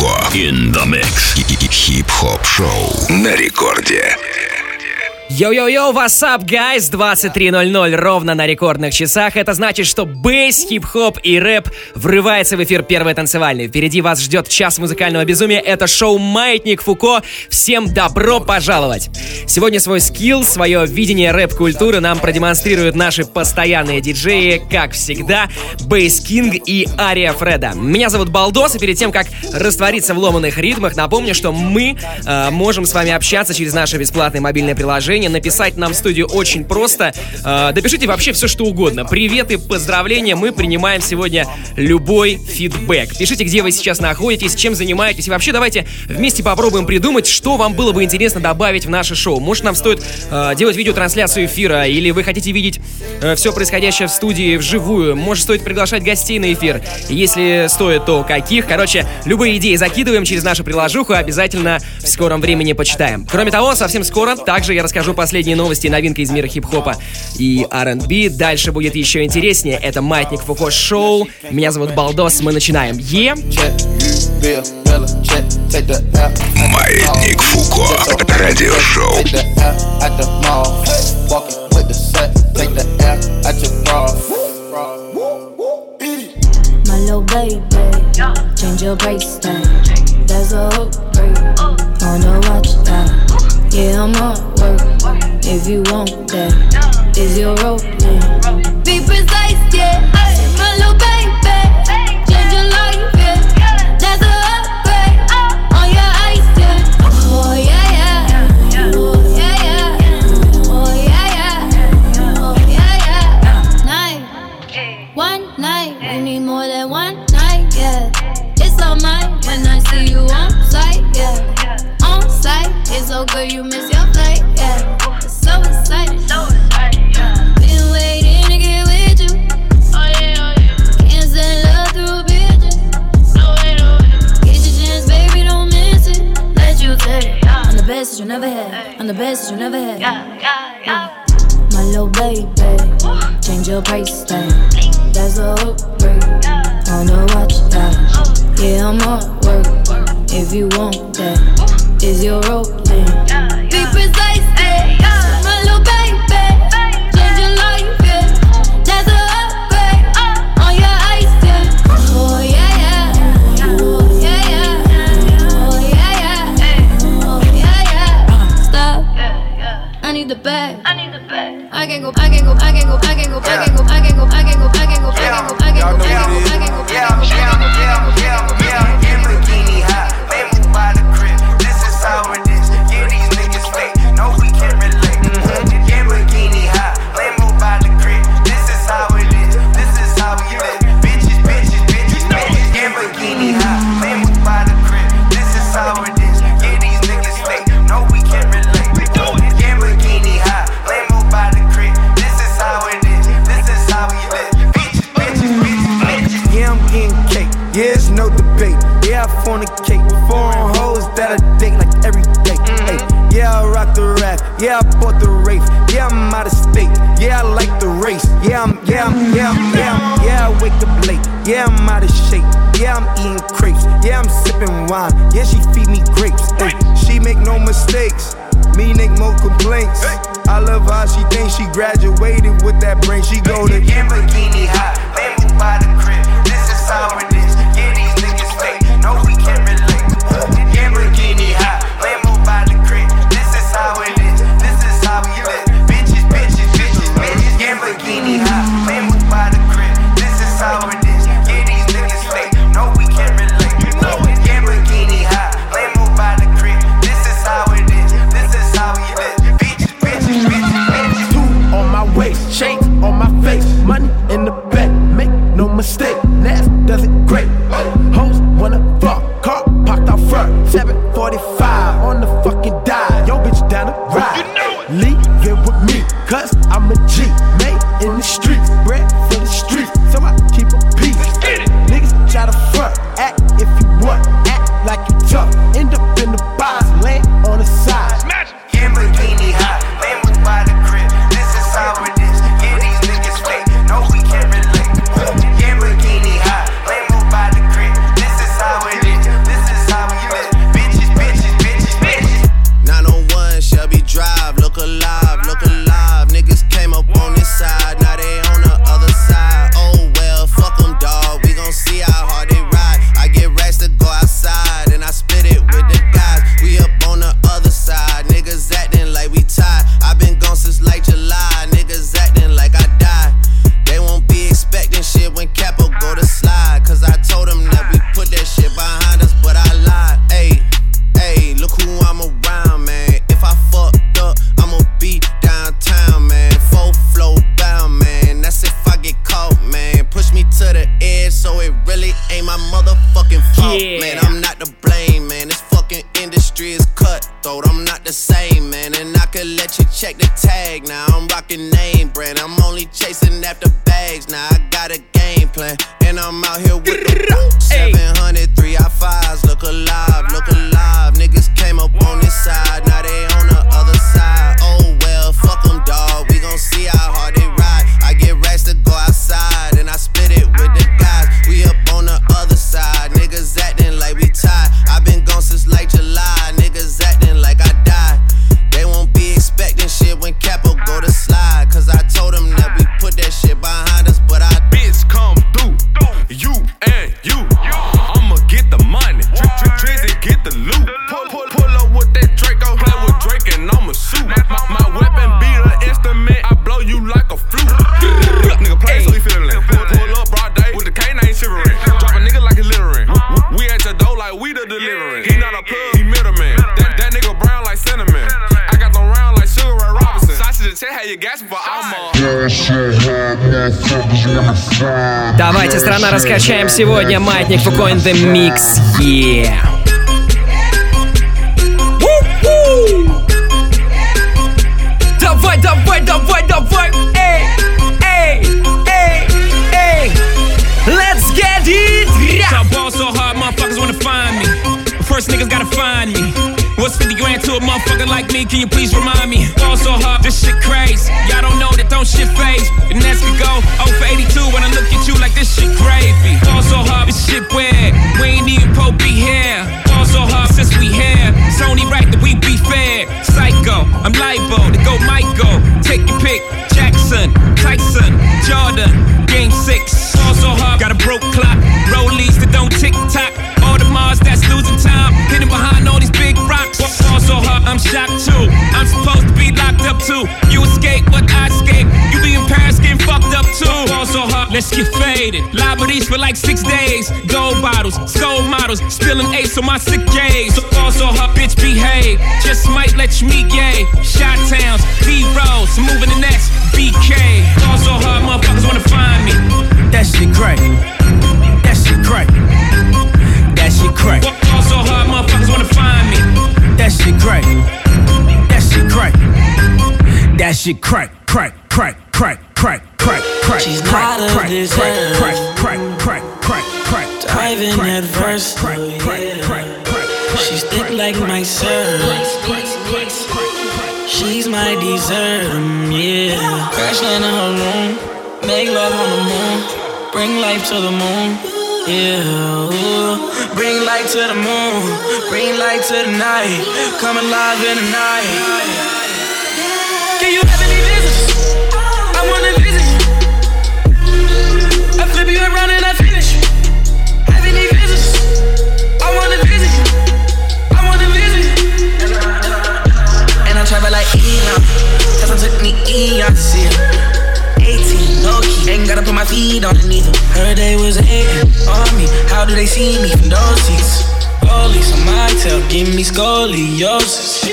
Марко. In the mix. Хип-хоп шоу на рекорде. Йо-йо-йо, what's up, guys? 23.00 ровно на рекордных часах. Это значит, что бейс, хип-хоп и рэп врывается в эфир первой танцевальной. Впереди вас ждет час музыкального безумия. Это шоу «Маятник Фуко». Всем добро пожаловать! Сегодня свой скилл, свое видение рэп-культуры нам продемонстрируют наши постоянные диджеи, как всегда, Бейс Кинг и Ария Фреда. Меня зовут Балдос, и перед тем, как раствориться в ломаных ритмах, напомню, что мы э, можем с вами общаться через наше бесплатное мобильное приложение поздравления написать нам в студию очень просто. Э, допишите вообще все, что угодно. Приветы, поздравления. Мы принимаем сегодня любой фидбэк. Пишите, где вы сейчас находитесь, чем занимаетесь. И вообще давайте вместе попробуем придумать, что вам было бы интересно добавить в наше шоу. Может, нам стоит э, делать видеотрансляцию эфира, или вы хотите видеть э, все происходящее в студии вживую. Может, стоит приглашать гостей на эфир. Если стоит, то каких. Короче, любые идеи закидываем через нашу приложуху. Обязательно в скором времени почитаем. Кроме того, совсем скоро также я расскажу расскажу последние новости и новинки из мира хип-хопа и R&B. Дальше будет еще интереснее. Это Маятник Фуко Шоу. Меня зовут Балдос. Мы начинаем. Е! Маятник Фуко. Радиошоу. Little baby, change your bracelet. There's a hook on the watch time. Yeah, I'm on work. If you want that, is your rope? Be precise, yeah. Yeah, I'm out of shape. Yeah, I'm eating crepes. Yeah, I'm sipping wine. Yeah, she feed me grapes. Ay, she make no mistakes. Me make no complaints. I love how she thinks she graduated with that brain. She go to Lamborghini high, by the crib. сегодня маятник Фуко in the Mix. Yeah! Давай, давай, давай, давай! Эй, эй, эй, эй! Let's get it! I ball so hard, motherfuckers wanna find me. But first, niggas gotta find me. What's 50 grand to a motherfucker like me? Can you please remind me? Ball so hard, this shit crazy. Y'all faded. Liberties for like six days. Gold bottles, skull models, spilling ace on my sick days. So fall so hard, bitch, behave. Just might let you meet gay. Shot towns, B rolls, moving the next BK. Fall so hard, motherfuckers wanna find me. That shit crack. That shit crack. That shit crack. Fall so hard, motherfuckers wanna find me. That shit crack. That shit crack. That shit crack, Crash land in her room, make love on the moon, bring life to the moon, yeah. ooh. Bring light to the moon, bring light to the night, come alive in the night. To 18, no key. Ain't gotta put my feet underneath her. Heard they was hating on me. How do they see me from those seats? Police on my tail, give me scoliosis.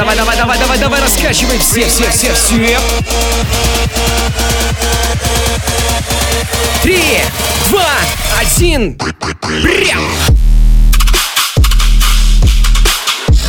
Давай, давай, давай, давай, давай, раскачивай все, все, все, все. Три, два, один. Прям.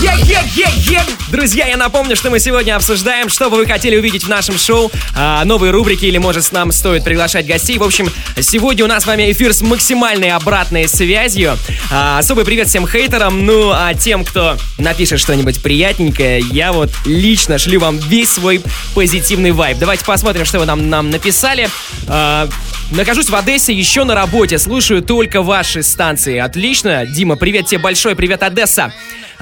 Е-е-е-е! Друзья, я напомню, что мы сегодня обсуждаем, что бы вы хотели увидеть в нашем шоу, а, новые рубрики или, может, нам стоит приглашать гостей. В общем, сегодня у нас с вами эфир с максимальной обратной связью. А, особый привет всем хейтерам, ну а тем, кто напишет что-нибудь приятненькое, я вот лично шлю вам весь свой позитивный вайб. Давайте посмотрим, что вы нам, нам написали. А, Нахожусь в Одессе еще на работе, слушаю только ваши станции. Отлично. Дима, привет тебе большой, привет, Одесса.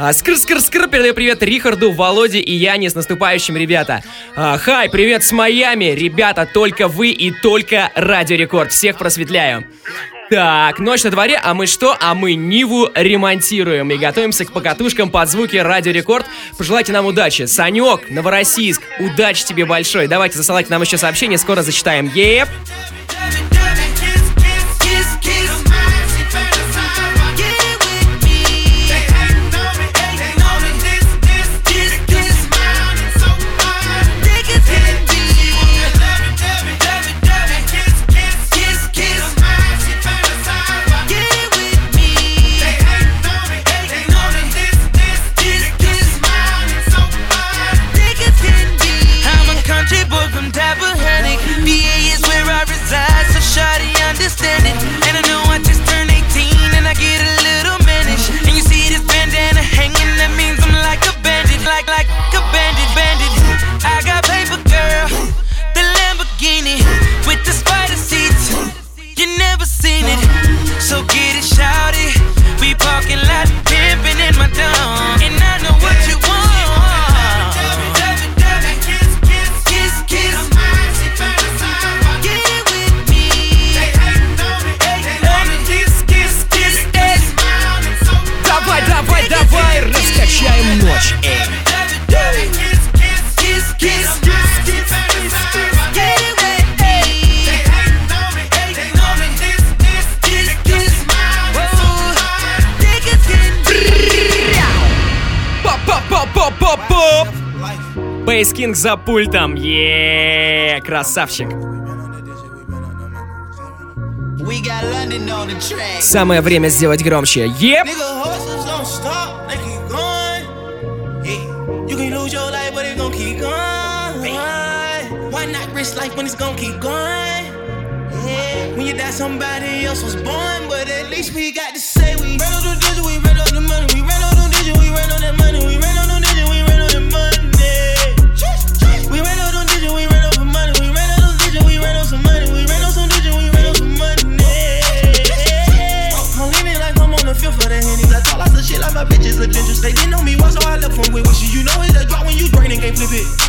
А, Скр-скр-скр, передаю привет Рихарду, Володе и Яне с наступающим, ребята. А, Хай, привет с Майами. Ребята, только вы и только Радио Рекорд. Всех просветляю. Так, ночь на дворе, а мы что? А мы Ниву ремонтируем и готовимся к покатушкам под звуки Радио Рекорд. Пожелайте нам удачи. Санек, Новороссийск, удачи тебе большой. Давайте засылайте нам еще сообщения, скоро зачитаем. Еп! Бейс Кинг за пультом. Еее, красавчик. Самое время сделать громче. Еп! When you die, somebody else was born, but at least we got flip it.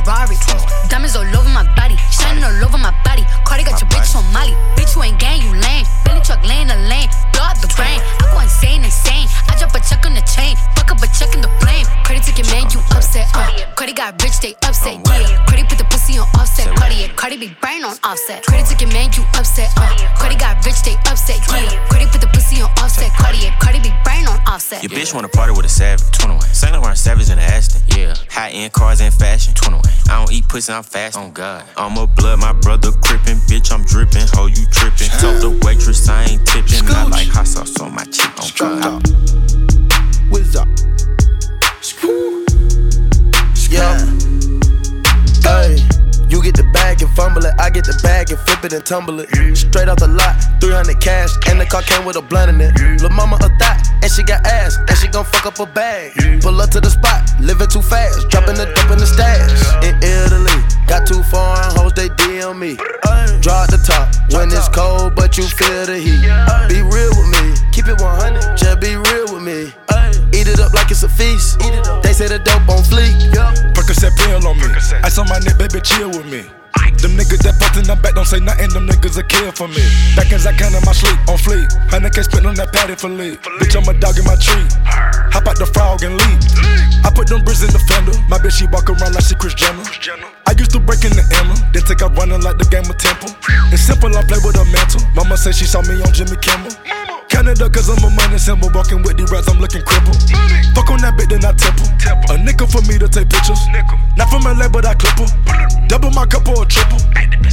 body in a Rari. Diamonds all over my body, shining all over my body. Cardi got your bitch on Molly. Bitch, you ain't gang, you lame. Billy truck laying the lane, blow the brain. I go insane, insane. I drop a check on the chain, fuck up a check in the flame. Credit took your man, you upset. Uh. Credit got rich, they upset. Yeah. Credit put the pussy on offset. Cardi, Cardi be brain on offset. Credit took your man, you upset. Uh. Credit got rich, they upset. Yeah. Credit put the pussy on offset. Cardi, Cardi be brain on offset. Your bitch wanna party with a savage. 21. Saint Laurent Savage in the Aston. Yeah. High end cars and fashion. 21. I don't eat pussy, I'm fast. On God. I'm a blood, my brother crippin'. Bitch, I'm drippin'. Ho, you trippin'. Told the waitress I ain't tippin'. I like hot sauce on my chip. On God. What's up? Yeah. Hey, you get the bag and fumble it. I get the bag and flip it and tumble it. Straight off the lot, 300 cash, and the car came with a blunt in it. Lil' mama a thot, and she got ass, and she gon' fuck up a bag. Pull up to the spot, living too fast, dropping the dope in the stash. In Italy, got too foreign hoes, they DM me. Draw the top when it's cold, but you feel the heat. Be real with me, keep it 100, just be real with me. Eat it up like it's a feast. They say the dope on fleek. Percocet pill on me. Ice on my neck, baby, chill with me. Them niggas that fucked in the back don't say nothing, them niggas a kill for me. Back as I can in my sleep, on fleek. Hundred K spent on that patty for leave. Bitch, I'm a dog in my tree. Hop out the frog and leap. I put them bricks in the fender. My bitch, she walk around like she Chris Jenner. I used to break in the Emma, then take out running like the game of Temple. It's simple, I play with a mantle. Mama said she saw me on Jimmy Kimmel. Canada, cause I'm a money symbol. Walking with the rats, I'm looking crippled. Fuck on that bit, then I temple. A nickel for me to take pictures. Not from LA, but I clip. Double my cup or a triple.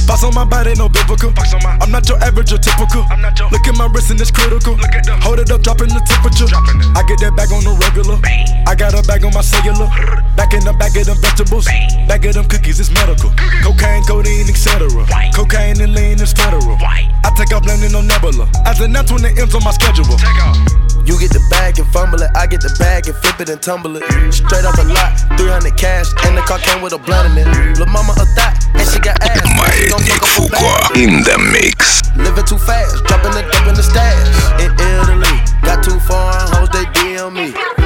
Box on my body, no biblical. I'm not your average or typical. i'm not Look at my wrist and it's critical. Hold it up, dropping the temperature. I get that bag on the regular. I got a bag on my cellular. Back in the bag of them vegetables. Bag of them cookies, it's medical. Cocaine, codeine, etc. Cocaine and lean is federal. I take off landing on Nebula. As an F when the M's on my schedule. You get the bag and fumble it, I get the bag bag and flip it and tumble it. Straight off the lot, 300 cash, and the car came with a blunt in it. Lil' mama a thot, and she got ass. Маятник Фуко in the mix. Living too fast, dropping the dump in the stash. In Italy, got two foreign hoes, they DM me.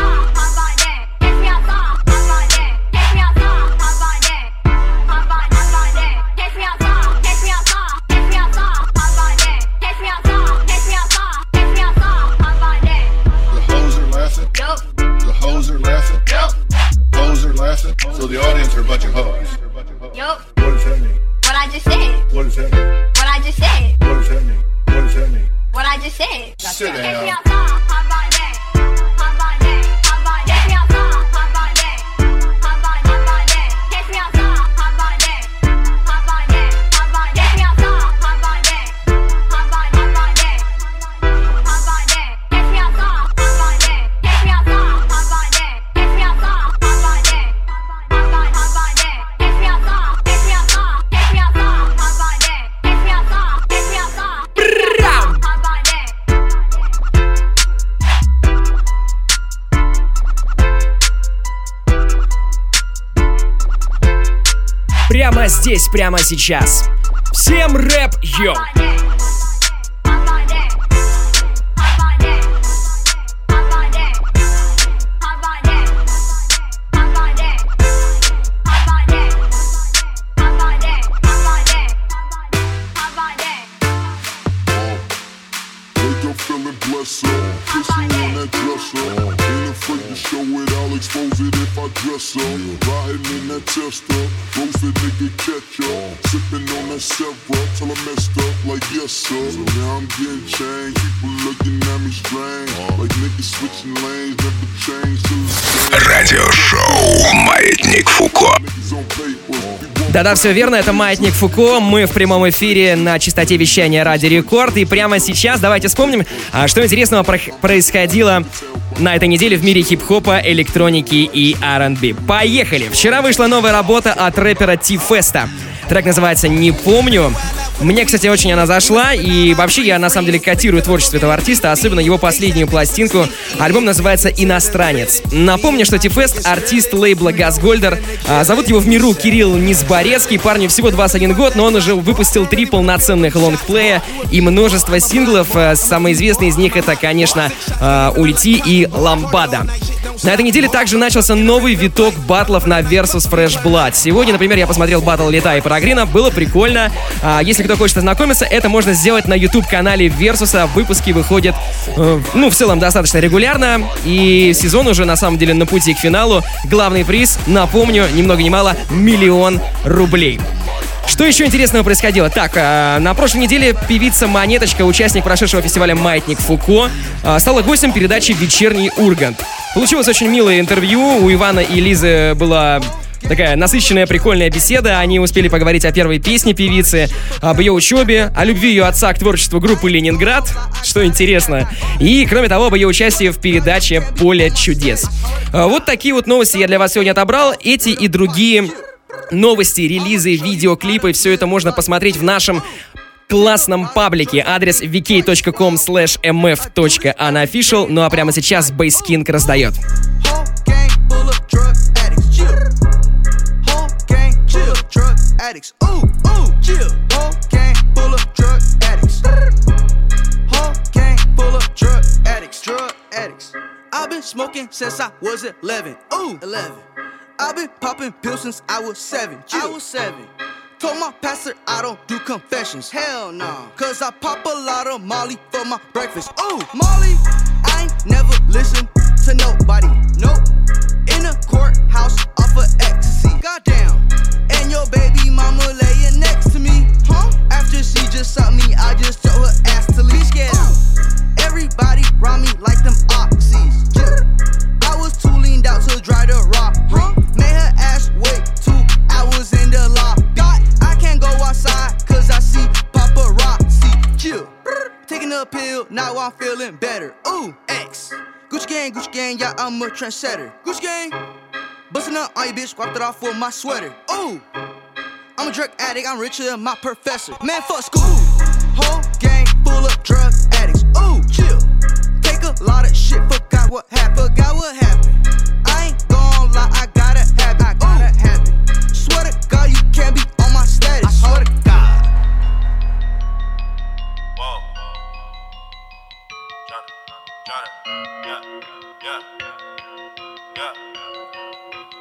So the audience are a bunch of hoes. Yup, What does that mean? what I just said. What does that mean? What I just said. What does that mean? What does that mean? What I just said. Sit down. Здесь, прямо сейчас. Всем рэп, йоу! Sir. So now I'm getting changed. People looking at me strange. Like niggas switching lanes, never change till the same. Радиошоу «Маятник Фуко». Да-да, все верно, это Маятник Фуко. Мы в прямом эфире на частоте вещания Ради Рекорд. И прямо сейчас давайте вспомним, а, что интересного про- происходило на этой неделе в мире хип-хопа, электроники и R&B. Поехали! Вчера вышла новая работа от рэпера Ти-Феста. Трек называется «Не помню». Мне, кстати, очень она зашла, и вообще я на самом деле котирую творчество этого артиста, особенно его последнюю пластинку. Альбом называется «Иностранец». Напомню, что Тифест — артист лейбла «Газгольдер». А, Зовут его в миру Кирилл Низборецкий. Парню всего 21 год, но он уже выпустил три полноценных лонгплея и множество синглов. А, Самый известный из них — это, конечно, а, «Ульти» и «Ламбада». На этой неделе также начался новый виток батлов на Versus Fresh Blood. Сегодня, например, я посмотрел батл Лета и Парагрина, было прикольно. А, если кто хочет ознакомиться, это можно сделать на YouTube-канале Versus. Выпуски выходят, э, ну, в целом, достаточно регулярно. И сезон уже, на самом деле, на пути к финалу. Главный приз, напомню, ни много ни мало, миллион рублей. Что еще интересного происходило? Так, э, на прошлой неделе певица Монеточка, участник прошедшего фестиваля «Маятник Фуко», э, стала гостем передачи «Вечерний Ургант». Получилось очень милое интервью. У Ивана и Лизы была такая насыщенная, прикольная беседа. Они успели поговорить о первой песне певицы, об ее учебе, о любви ее отца к творчеству группы «Ленинград», что интересно. И, кроме того, об ее участии в передаче «Поле чудес». Э, Вот такие вот новости я для вас сегодня отобрал. Эти и другие новости, релизы, видеоклипы, все это можно посмотреть в нашем классном паблике. Адрес vk.com slash mf.unofficial. Ну а прямо сейчас Бейскинг раздает. Whole gang full of addicts. Ooh, ooh, chill. Whole gang full of drug addicts. Whole gang full of drug addicts. Drug addicts. I've been smoking since I was 11. Ooh, 11. I've been popping pills since I was seven. I was seven. Told my pastor I don't do confessions. Hell no. Cause I pop a lot of Molly for my breakfast. Ooh, Molly. I ain't never listened to nobody. Nope. In a courthouse off of ecstasy. Goddamn. And your baby mama laying next to me. Huh? After she just sucked me, I just told her ass to leave. Get out. Uh, everybody round me like them oxys. I was too leaned out to dry the rock. Huh? Made her ass wait two hours in the lobby. I can't go outside cause I see paparazzi. Chill. Taking a pill, now I'm feeling better. Ooh, X. Gucci gang, Gucci gang, yeah, I'm a trendsetter. Gucci gang. Bustin' up on you, bitch, wiped it off with my sweater. Ooh, I'm a drug addict, I'm richer than my professor. Man, fuck school. Whole gang full of drug addicts. Ooh, chill. Take a lot of shit, forgot what happened. Forgot what happened. I ain't gon' lie, I gotta have it. I gotta Ooh. have it. Swear to God, you can't be on my status. I swear to God. Whoa. Johnny, Johnny, yeah, yeah.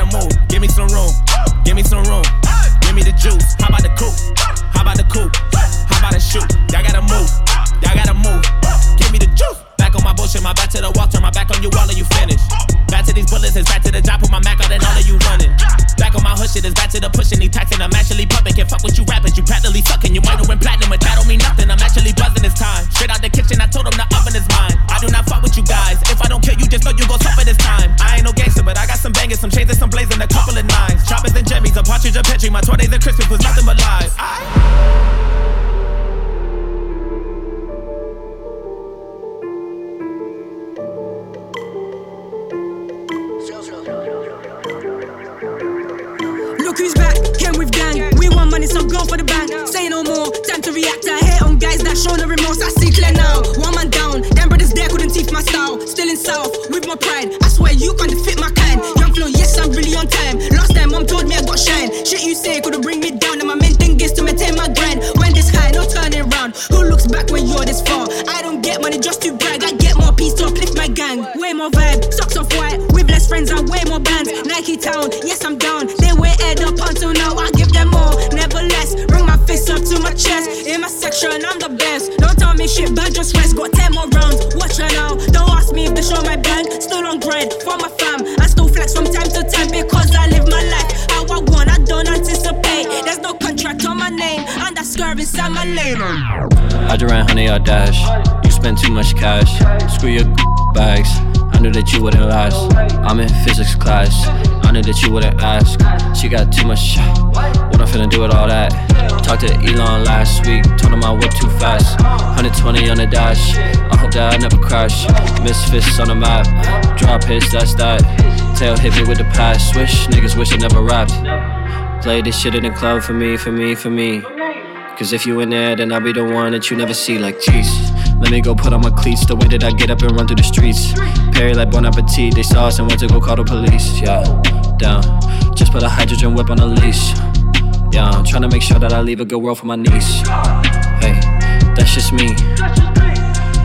Gotta move. Give me some room. Give me some room. Give me the juice. How about the coupe? How about the coupe? How about the shoot? Y'all gotta move. Y'all gotta move. Give me the juice. Back on my bullshit. My back to the wall. Turn my back on you. All of you finish. Back to these bullets. It's back to the job. Put my Mac out and all of you running. Back on my hood shit. It's back to the pushing. These taxing. I'm actually pumping. Can't fuck with you rappers. You practically sucking. You might have win platinum, but that don't mean nothing. I'm actually buzzing this time. Straight out the kitchen. I told them the oven is mine. I do not fuck with you guys. If I don't kill you, just know you gon' suffer this time. I ain't no gangster, but I got some bangers, some chains, and some blazing, a couple of nines. Choppers and jimmies, a partridge, a petri. My 20s and Christmas was nothing but lies. I- money, so go for the bank. Say no more, time to react. I hate on guys that show no remorse. I see clear now. One man down, them brothers there couldn't teeth my style. Still in south, with my pride. I swear you can't defeat my kind. Young flow, yes, I'm really on time. Last time, mom told me I got shine. Shit you say couldn't bring me down. And my main thing is to maintain my grind. This high, no turning round. Who looks back when you're this far? I don't get money just to brag. I get more peace to uplift my gang. Way more vibe, socks off white. With less friends and way more bands. Nike Town, yes, I'm down. They way head up until now. I give them more, never less. Bring my fist up to my chest. In my section, I'm the best. Don't tell me shit, but just rest. Got 10 more I ran honey or dash. You spend too much cash. Screw your bags. I knew that you wouldn't last. I'm in physics class. I knew that you wouldn't ask. She got too much. What I'm finna do with all that? Talked to Elon last week. Told him I whip too fast. 120 on the dash. I hope that I never crash. Misfits on the map. Drop hits, that's that. Tail hit me with the pass. Swish, niggas wish I never rapped. Play this shit in the club for me, for me, for me. Cause if you in there, then I'll be the one that you never see. Like, jeez, let me go put on my cleats. The way that I get up and run through the streets. Perry like Bon Appetit. They saw us and went to go call the police. Yeah, down. Just put a hydrogen whip on a leash. Yeah, I'm trying to make sure that I leave a good world for my niece. Hey, that's just me.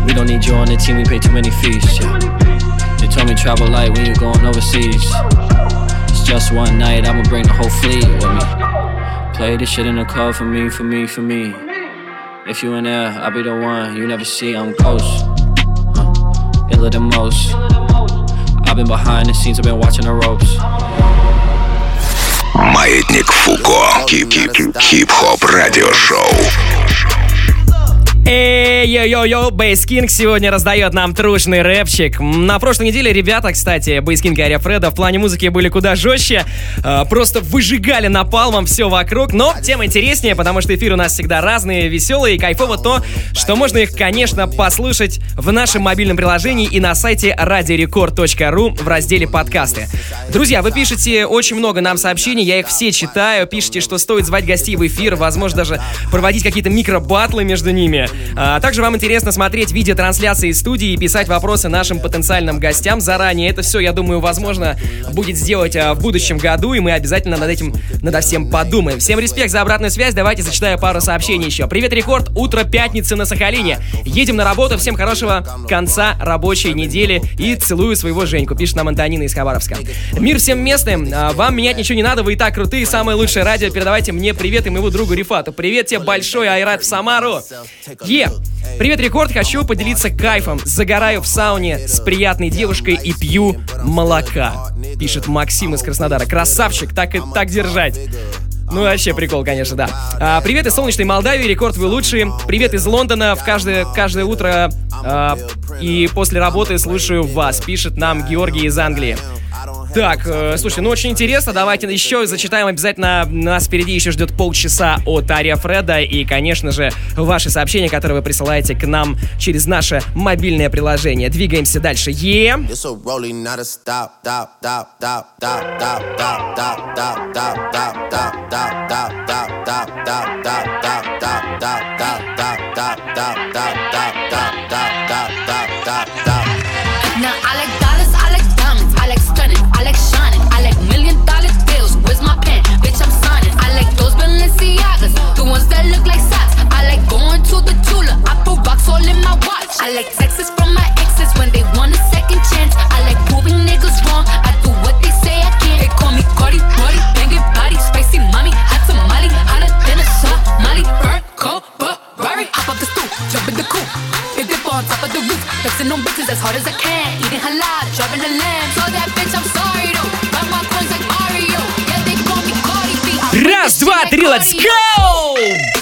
We don't need you on the team, we pay too many fees. Yeah. They told me travel light when you're going overseas. It's just one night, I'ma bring the whole fleet with me. Play this shit in the club for me, for me, for me. If you in there, I'll be the one you never see. I'm ghost, huh. iller than most. I've been behind the scenes, I've been watching the ropes. Маятник Фуко. Хип-хоп радиошоу. Эй, йо-йо-йо, Бейскинг сегодня раздает нам трушный рэпчик. На прошлой неделе ребята, кстати, Бейскинг и Ария Фреда в плане музыки были куда жестче. э, Просто выжигали напалмом все вокруг. Но тем интереснее, потому что эфиры у нас всегда разные, веселые и кайфово то, что можно их, конечно, послушать в нашем мобильном приложении и на сайте radiorecord.ru в разделе подкасты. Друзья, вы пишете очень много нам сообщений, я их все читаю. Пишите, что стоит звать гостей в эфир, возможно, даже проводить какие-то микро-батлы между ними. А также вам интересно смотреть видеотрансляции из студии и писать вопросы нашим потенциальным гостям заранее. Это все, я думаю, возможно будет сделать а, в будущем году, и мы обязательно над этим, надо всем подумаем. Всем респект за обратную связь, давайте зачитаю пару сообщений еще. Привет, Рекорд, утро пятницы на Сахалине. Едем на работу, всем хорошего конца рабочей недели и целую своего Женьку, пишет нам Антонина из Хабаровска. Мир всем местным, а, вам менять ничего не надо, вы и так крутые, самое лучшее радио, передавайте мне привет и моему другу Рифату. Привет тебе большой, Айрат в Самару. Е! Привет, Рекорд, хочу поделиться кайфом. Загораю в сауне с приятной девушкой и пью молока. Пишет Максим из Краснодара. Красавчик, так и так держать. Ну, вообще прикол, конечно, да. А, привет из солнечной Молдавии, рекорд вы лучшие. Привет из Лондона, в каждое, каждое утро а, и после работы слушаю вас, пишет нам Георгий из Англии. Так, э, слушай, ну очень интересно. Давайте еще зачитаем обязательно. Нас впереди еще ждет полчаса от Ария Фреда. И, конечно же, ваши сообщения, которые вы присылаете к нам через наше мобильное приложение. Двигаемся дальше. Е. Not ones that look like socks. I like going to the Tula, I put rocks all in my watch. I like texts from my exes when they want a second chance. I like proving niggas wrong. I do what they say I can't. They call me Cardi, Cardi, banging body, spicy mommy, hot tamale, hotter than a Somali. Burn, cold, but hop up the stoop, jump in the coop, hit dip on top of the roof, flexing on bitches as hard as I can, Let's go!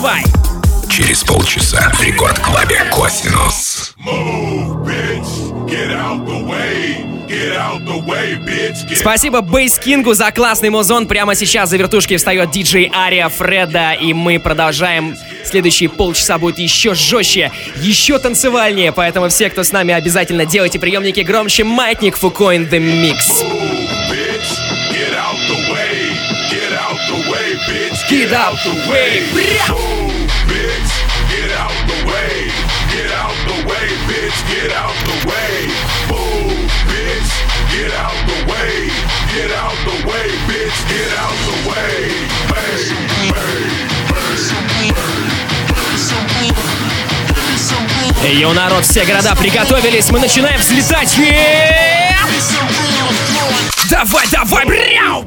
Давай! Через полчаса в рекорд-клабе Косинус. Get out the way, Спасибо Бейс Кингу за классный музон. Прямо сейчас за вертушки встает диджей Ария Фреда, и мы продолжаем. Следующие полчаса будет еще жестче, еще танцевальнее, поэтому все, кто с нами, обязательно делайте приемники громче. Маятник Фуко in the Mix. Get out the way. Move, bitch. Get out the way, get out the way, bitch. Get out the way. Move, bitch. Get out the way, get out the way, bitch. Get out the way. Bang, bang, Йоу, народ, все города приготовились, мы начинаем взлетать. Давай, давай, бряу!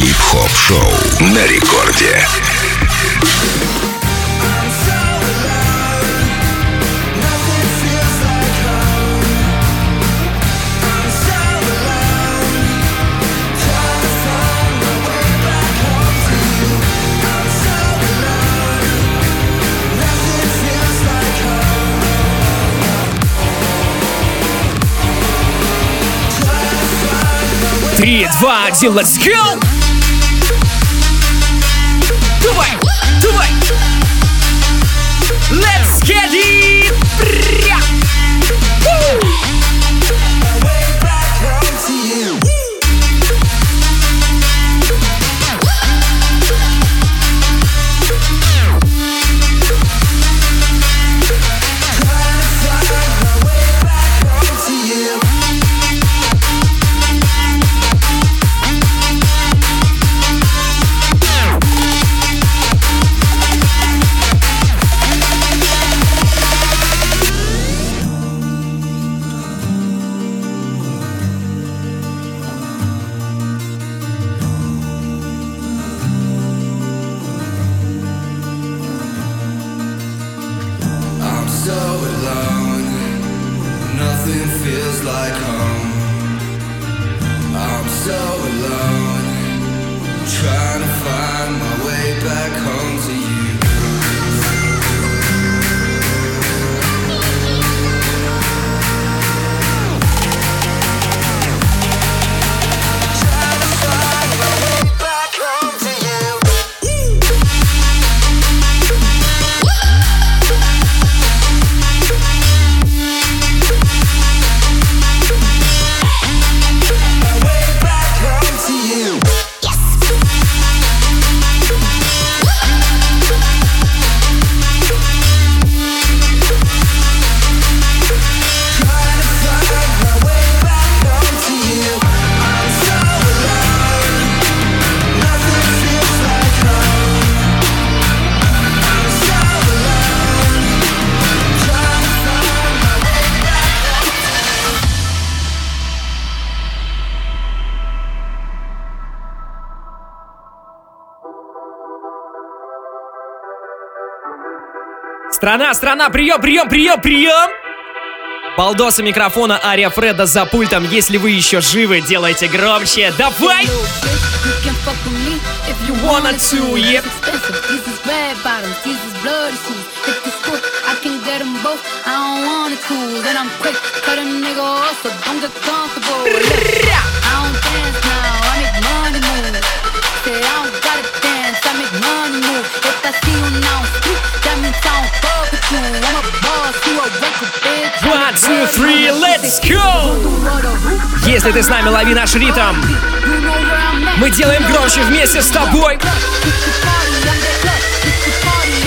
Хип-хоп шоу на рекорде. Три, два, один, let's go! Страна, страна, прием, прием, прием, прием! Балдоса микрофона Ария Фреда за пультом. Если вы еще живы, делайте громче. Давай! I don't gotta dance, I make money move. If I see you now, Если ты с нами, лови наш ритм. Мы делаем громче вместе с тобой.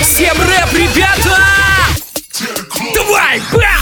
Всем рэп, ребята! Давай! Бам!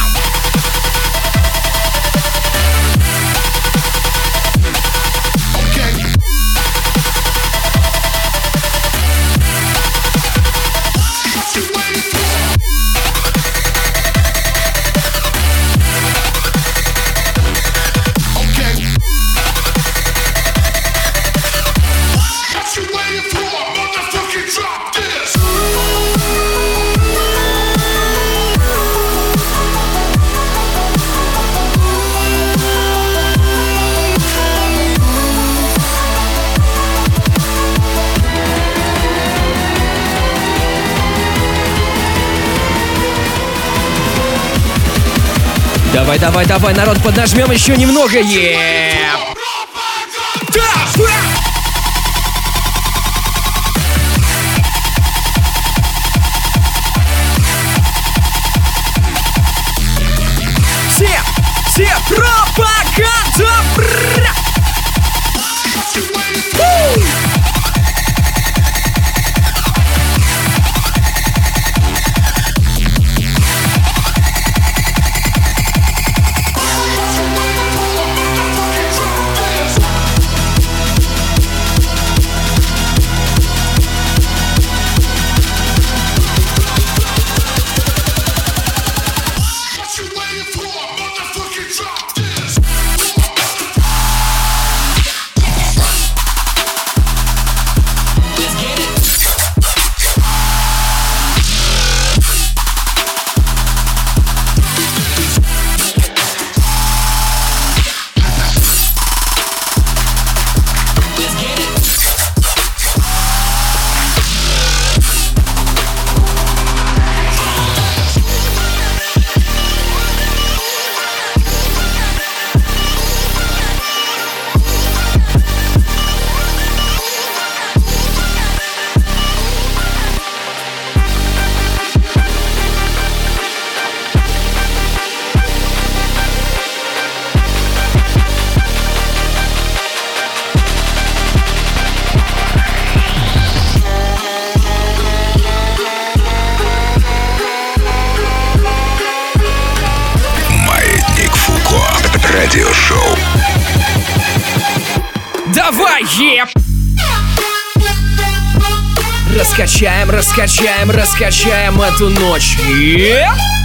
Давай, давай, давай, народ, поднажмем еще немного. Е! Раскачаем эту ночь. Еп!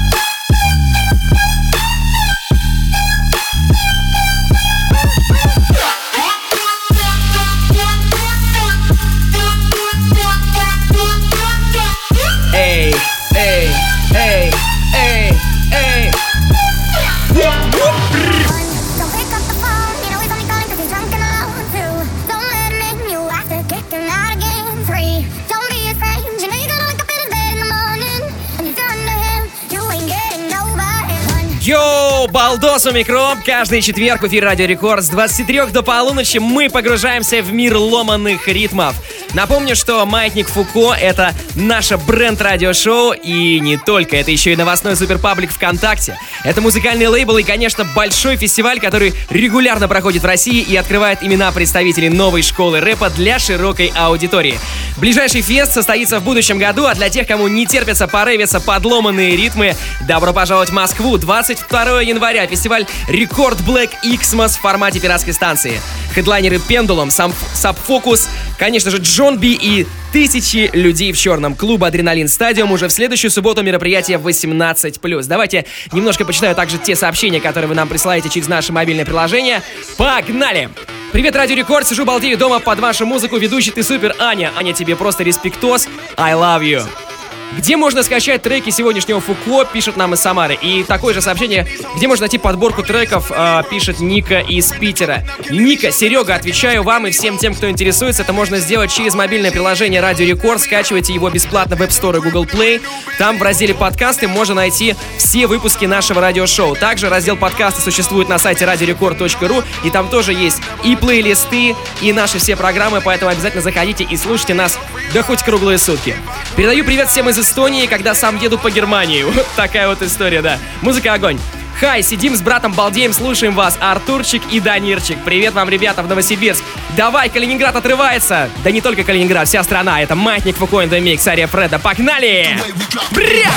Балдос у. Каждый четверг в эфире Радио Рекорд с 23 до полуночи мы погружаемся в мир ломаных ритмов. Напомню, что Маятник Фуко — это наше бренд-радиошоу, и не только, это еще и новостной суперпаблик ВКонтакте. Это музыкальный лейбл и, конечно, большой фестиваль, который регулярно проходит в России и открывает имена представителей новой школы рэпа для широкой аудитории. Ближайший фест состоится в будущем году, а для тех, кому не терпится порывиться подломанные ритмы, добро пожаловать в Москву. 22 января фестиваль Рекорд Black Xmas в формате пиратской станции. Хедлайнеры Pendulum, сам Sub Focus, конечно же John B и тысячи людей в черном. Клуб Adrenaline Stadium уже в следующую субботу мероприятие 18+. Давайте немножко почитаю также те сообщения, которые вы нам присылаете через наше мобильное приложение. Погнали! Привет, Радио Рекорд, сижу балдею дома под вашу музыку, ведущий ты супер, Аня. Аня, тебе просто респектос, I love you. Где можно скачать треки сегодняшнего Фуко, пишет нам из Самары. И такое же сообщение, где можно найти подборку треков, э, пишет Ника из Питера. Ника, Серега, отвечаю вам и всем тем, кто интересуется. Это можно сделать через мобильное приложение Радио Рекорд. Скачивайте его бесплатно в App Store и Google Play. Там в разделе подкасты можно найти все выпуски нашего радиошоу. Также раздел подкасты существует на сайте radiorecord.ru, и там тоже есть и плейлисты, и наши все программы, поэтому обязательно заходите и слушайте нас да хоть круглые сутки. Передаю привет всем из Эстонии, когда сам еду по Германии. Вот такая вот история, да. Музыка огонь. Хай, сидим с братом балдеем, слушаем вас, Артурчик и Данирчик. Привет вам, ребята, в Новосибирск. Давай, Калининград отрывается. Да не только Калининград, вся страна. Это Маятник Фукоин Микс, Ария Фреда. Погнали! Бря!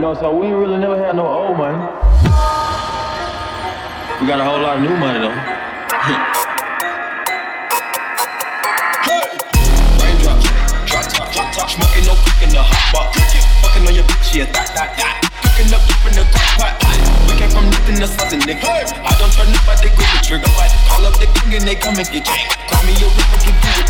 You know, so we ain't really never had no old money. We got a whole lot of new money though. Smoking no cooking the hot pot. Fucking on your bitch, yeah, that, that, that. Cooking up up in the crock pot. We came from nothing to something, nigga. I don't turn up, I they grip the trigger. Call up the king and they come and get you. Call me a ripper, can do it.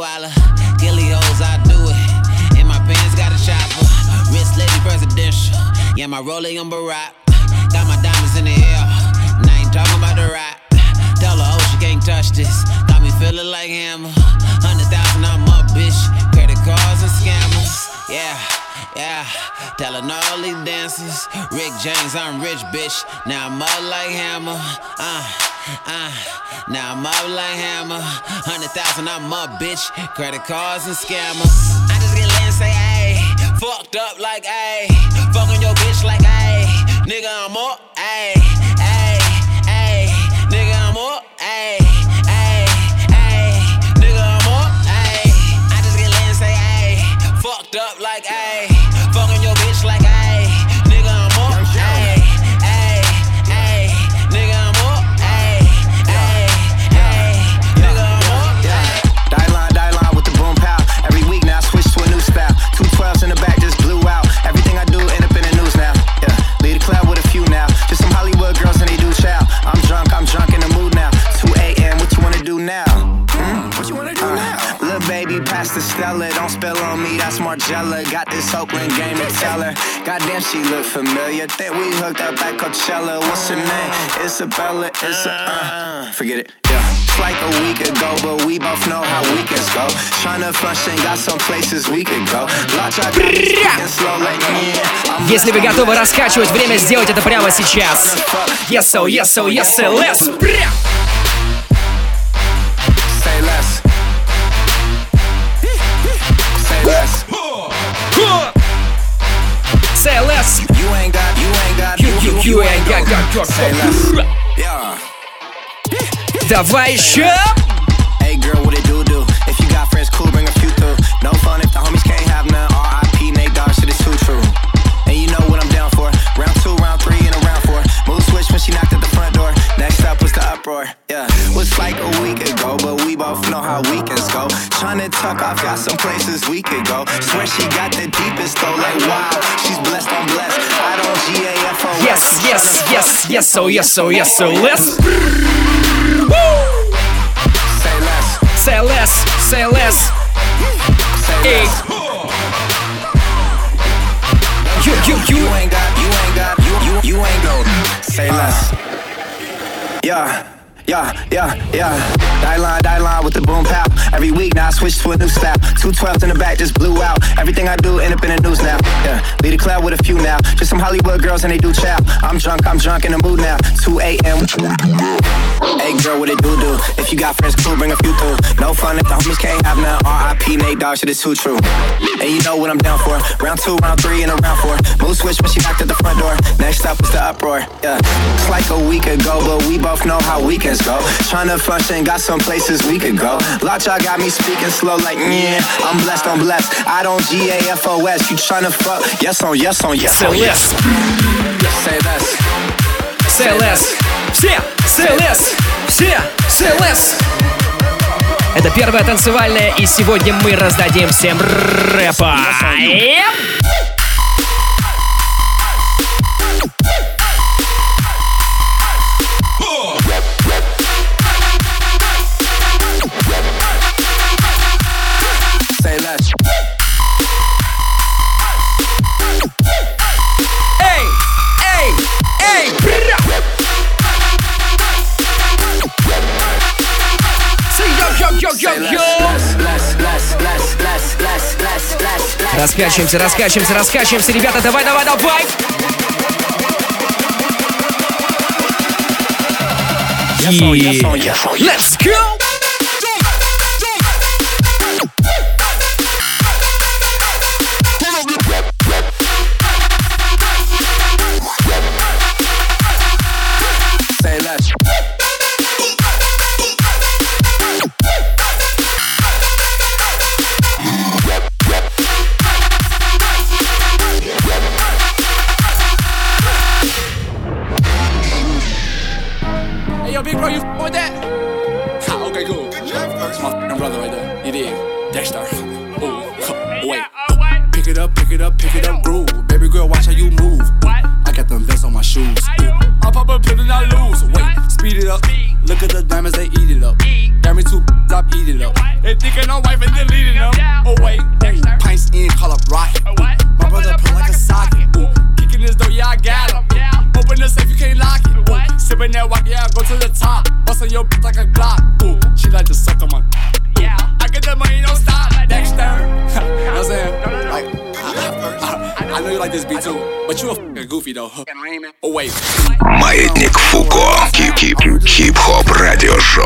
guala. Gilly hoes, I do it. And my pants got a chopper. Wrist lady presidential. Yeah, my rolling on Barack. Got my diamonds in the air. And I ain't talking about the rap. Tell her, oh, she can't touch this. Got me feeling like hammer. Hundred thousand, I'm up, bitch. Credit cards and scammers. Yeah, yeah. Telling all these dancers. Rick James, I'm rich, bitch. Now I'm up like hammer. Uh. Uh, now I'm up like hammer. Hundred thousand, I'm up, bitch. Credit cards and scammers. I just get lit and say, hey. Fucked up like, hey. Fucking your bitch like, hey. Nigga, I'm up, hey. Stella. Don't spill on me, that's Margella. Got this Oakland game to tell her. Goddamn, she look familiar. Think we hooked up at Coachella. What's her name? Isabella. It's a uh. Forget it. Yeah. It's like a week ago, but we both know how weekends go. Tryna function, got some places we could go. Lot y'all got me speaking slow like yeah. I'm Если вы готовы раскачивать, время сделать это прямо сейчас. Yes, so, yes, so, yes, so, let's. less. Yeah. Давай еще! Hey girl, what it do do? If you got friends, cool, bring a few through. No fun if the homies can't have none. Up was the uproar. Yeah, was like a week ago, but we both know how weekends go. Tryna tuck off, got some places we could go. Swear she got the deepest though, like wow. She's blessed, I'm blessed. I don't G-A-F-O. Yes, yes, yes, yes, so, oh, yes, so, yes, oh, so, let's. Say less. Say less, say less. You, you, you. You ain't got, you ain't got, you, you, you ain't go. Say less. Ja. Yeah, yeah, yeah. Die line, die line with the boom pow. Every week now I switch to a new style. Two twelves in the back just blew out. Everything I do end up in the news now. Yeah, lead a club with a few now. Just some Hollywood girls and they do chow. I'm drunk, I'm drunk in the mood now. 2 a.m. Hey girl, what it do do? If you got friends, cool, bring a few through. No fun if the homies can't have none. R.I.P. Nate Dogg, shit is too true. And you know what I'm down for. Round two, round three, and a round four. Mood switch when she knocked at the front door. Next up was the uproar. Yeah, it's like a week ago, but we both know how weekends go. Tryna function, got some places we could go. Lot y'all got me speaking slow like yeah. I'm blessed, I'm blessed. I don't G A F O S. You tryna fuck? Yes on, yes on, yes on, yes. Say less. Say less. Все, say less. Все, say less. Это первая танцевальная, и сегодня мы раздадим всем рэпа. Yep. Раскачиваемся, раскачиваемся, раскачиваемся, ребята, давай, давай, давай! On, Let's go! That walk, yeah, go to the top. Bustin' your bitch like a Glock. Ooh, she like to suck on my. Yeah, I get the money, don't stop. Know you like this beat too, but you a fucking goofy though. Oh wait. Маятник Фуко. Хип-хоп радиошоу.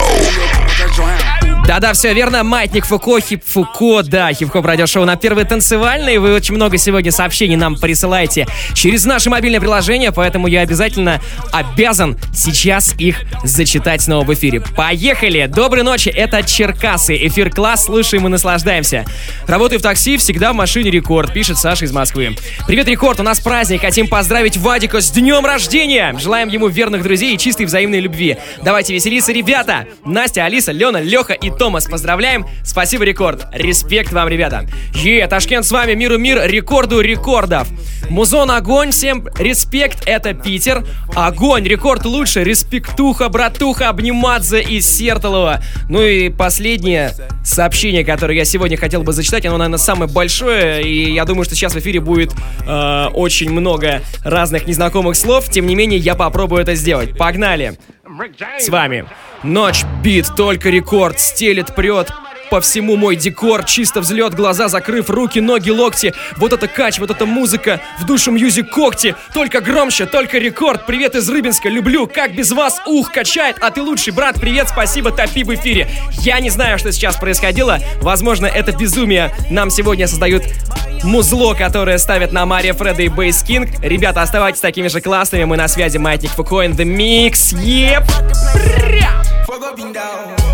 Да-да, все верно. Маятник Фуко, Хип Фуко, да, хип-хоп радиошоу на первый танцевальный. Вы очень много сегодня сообщений нам присылаете через наше мобильное приложение, поэтому я обязательно обязан сейчас их зачитать снова в эфире. Поехали! Доброй ночи, это Черкасы. Эфир класс, слушаем и наслаждаемся. Работаю в такси, всегда в машине рекорд, пишет Саша из Москвы. Привет, рекорд, у нас праздник, хотим поздравить Вадика с днем рождения. Желаем ему верных друзей и чистой взаимной любви. Давайте веселиться, ребята. Настя, Алиса, Лена, Леха и Томас, поздравляем. Спасибо, рекорд. Респект вам, ребята. Е, Ташкент с вами, миру мир, рекорду рекордов. Музон огонь, всем респект, это Питер. Огонь, рекорд лучше, респектуха, братуха, обниматься из Сертолова. Ну и последнее сообщение, которое я сегодня хотел бы зачитать, оно, наверное, самое большое, и я думаю, что сейчас в эфире будет э, очень много разных незнакомых слов. Тем не менее, я попробую это сделать. Погнали! С вами Ночь бит, только рекорд, стелет, прет, по всему мой декор, чисто взлет, глаза закрыв, руки, ноги, локти. Вот это кач, вот эта музыка, в душу music когти. Только громче, только рекорд. Привет из Рыбинска, люблю, как без вас, ух, качает. А ты лучший, брат, привет, спасибо, топи в эфире. Я не знаю, что сейчас происходило. Возможно, это безумие нам сегодня создают музло, которое ставят на Мария Фреда и Бейс Кинг. Ребята, оставайтесь такими же классными. Мы на связи. Маятник Фуко in the mix. Fuck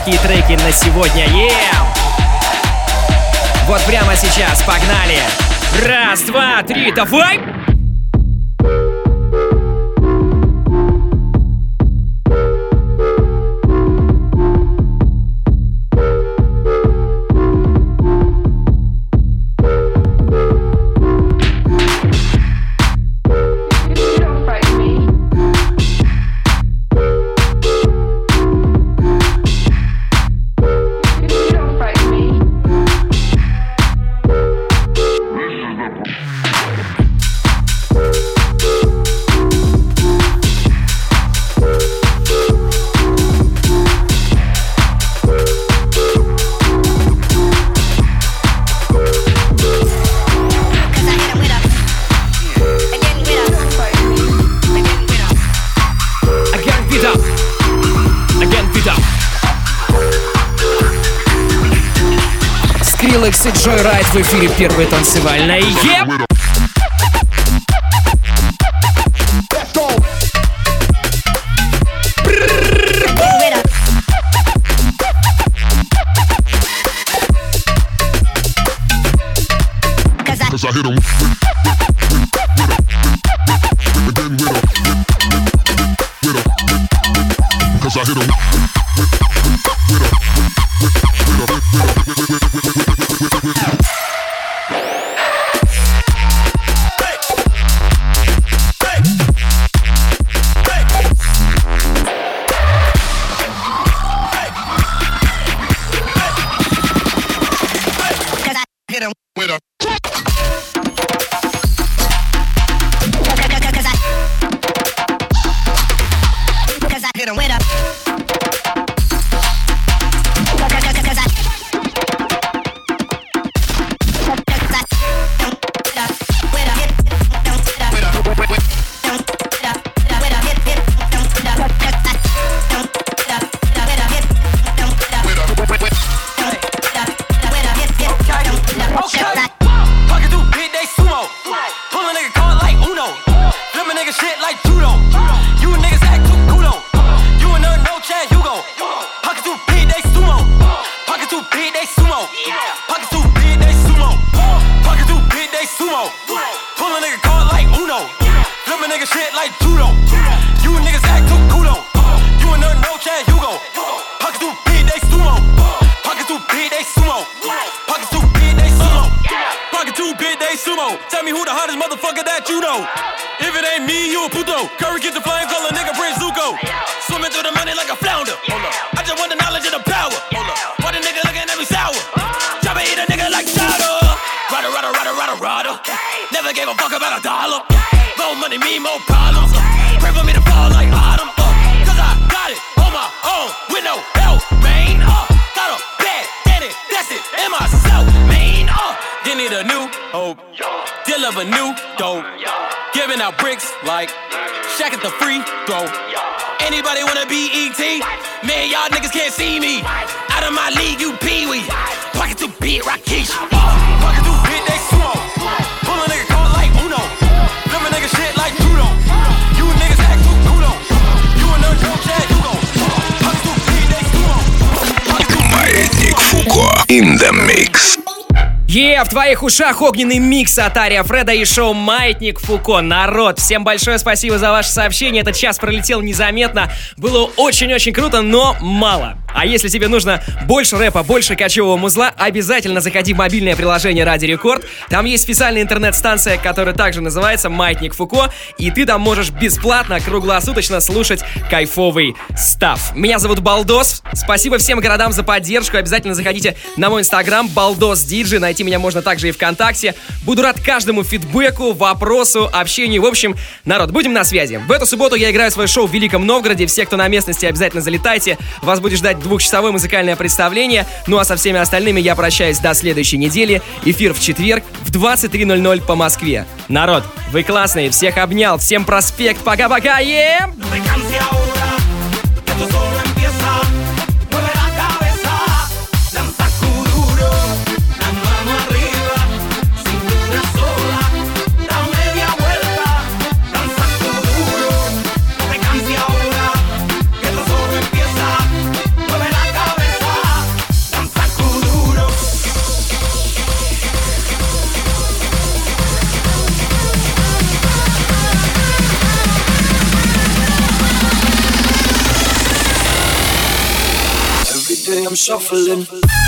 тяжкие треки на сегодня. Yeah! Вот прямо сейчас, погнали! Раз, два, три, давай! Райт в эфире первая танцевальная. Еп! всех ушах огненный микс от Ария Фреда и шоу «Маятник Фуко». Народ, всем большое спасибо за ваше сообщение. Этот час пролетел незаметно. Было очень-очень круто, но мало. А если тебе нужно больше рэпа, больше кочевого музла, обязательно заходи в мобильное приложение Ради Рекорд. Там есть специальная интернет-станция, которая также называется Маятник Фуко, и ты там можешь бесплатно, круглосуточно слушать кайфовый став. Меня зовут Балдос. Спасибо всем городам за поддержку. Обязательно заходите на мой инстаграм Балдос Диджи. Найти меня можно также и ВКонтакте. Буду рад каждому фидбэку, вопросу, общению. В общем, народ, будем на связи. В эту субботу я играю свое шоу в Великом Новгороде. Все, кто на местности, обязательно залетайте. Вас будет ждать двухчасовое музыкальное представление. Ну а со всеми остальными я прощаюсь до следующей недели. Эфир в четверг в 23.00 по Москве. Народ, вы классные, всех обнял, всем проспект, пока-пока, ем! -пока, yeah! I'm shuffling.